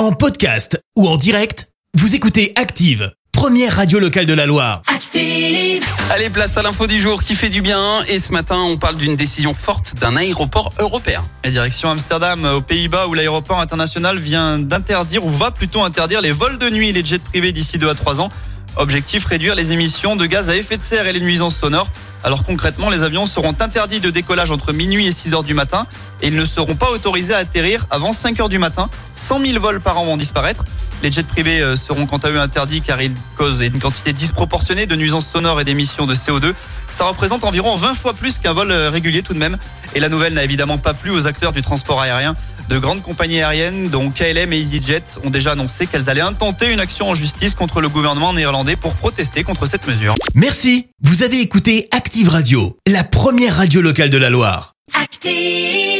En podcast ou en direct, vous écoutez Active, première radio locale de la Loire. Active. Allez, place à l'info du jour qui fait du bien. Et ce matin, on parle d'une décision forte d'un aéroport européen. Et direction Amsterdam, aux Pays-Bas, où l'aéroport international vient d'interdire, ou va plutôt interdire, les vols de nuit et les jets privés d'ici 2 à 3 ans. Objectif, réduire les émissions de gaz à effet de serre et les nuisances sonores. Alors concrètement, les avions seront interdits de décollage entre minuit et 6 heures du matin et ils ne seront pas autorisés à atterrir avant 5 heures du matin. 100 000 vols par an vont disparaître. Les jets privés euh, seront quant à eux interdits car ils causent une quantité disproportionnée de nuisances sonores et d'émissions de CO2. Ça représente environ 20 fois plus qu'un vol euh, régulier tout de même. Et la nouvelle n'a évidemment pas plu aux acteurs du transport aérien. De grandes compagnies aériennes, dont KLM et EasyJet, ont déjà annoncé qu'elles allaient intenter une action en justice contre le gouvernement néerlandais pour protester contre cette mesure. Merci, vous avez écouté Active Radio, la première radio locale de la Loire. Active.